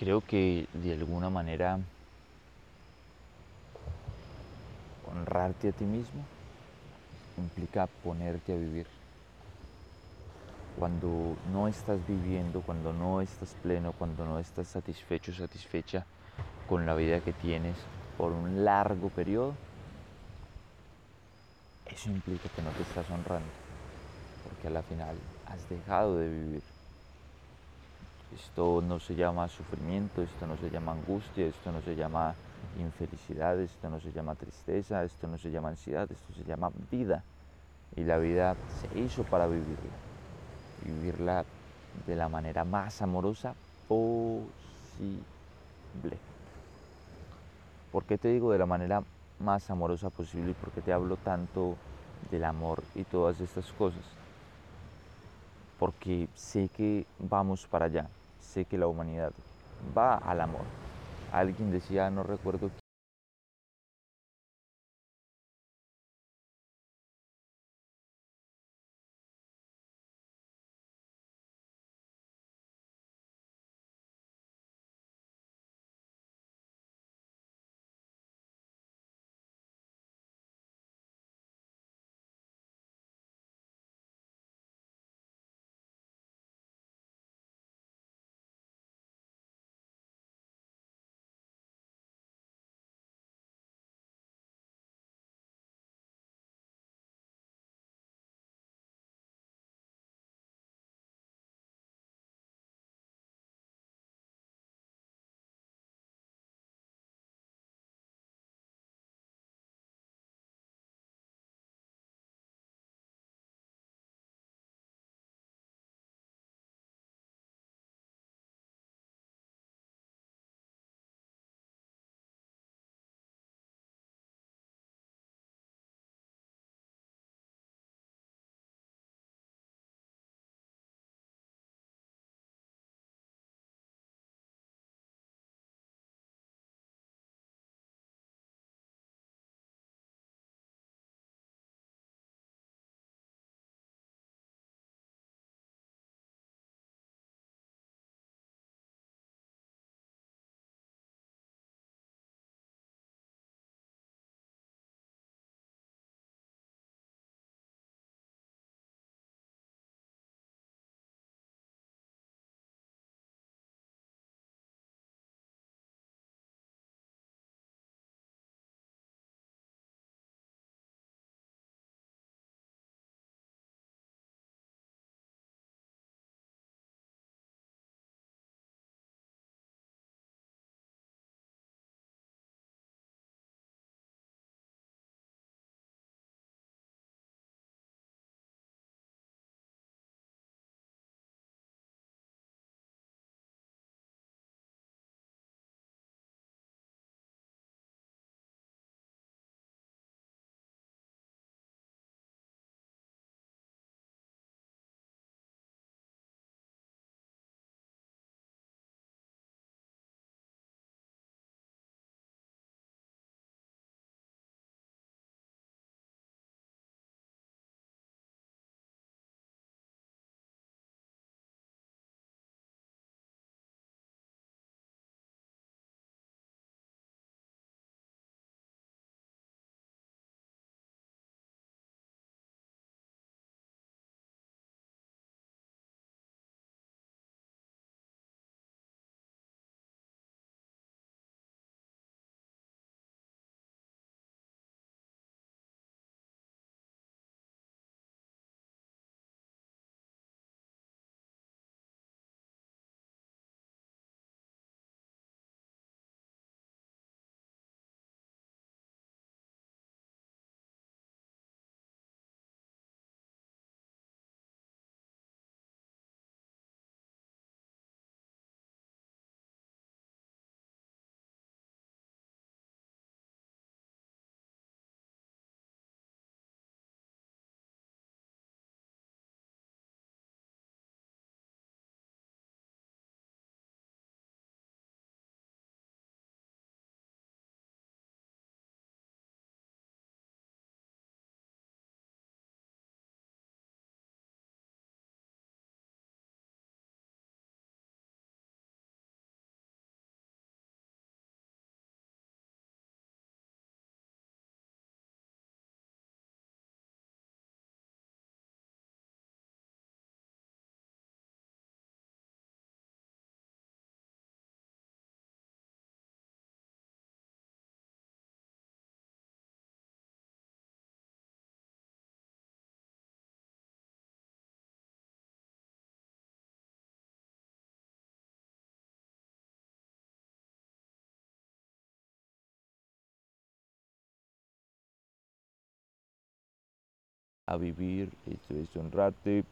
Creo que de alguna manera honrarte a ti mismo implica ponerte a vivir. Cuando no estás viviendo, cuando no estás pleno, cuando no estás satisfecho, satisfecha con la vida que tienes por un largo periodo, eso implica que no te estás honrando, porque a la final has dejado de vivir. Esto no se llama sufrimiento, esto no se llama angustia, esto no se llama infelicidad, esto no se llama tristeza, esto no se llama ansiedad, esto se llama vida. Y la vida se hizo para vivirla. Vivirla de la manera más amorosa posible. ¿Por qué te digo de la manera más amorosa posible y por qué te hablo tanto del amor y todas estas cosas? Porque sé que vamos para allá sé que la humanidad va al amor. Alguien decía, no recuerdo a vivir, esto es honrarte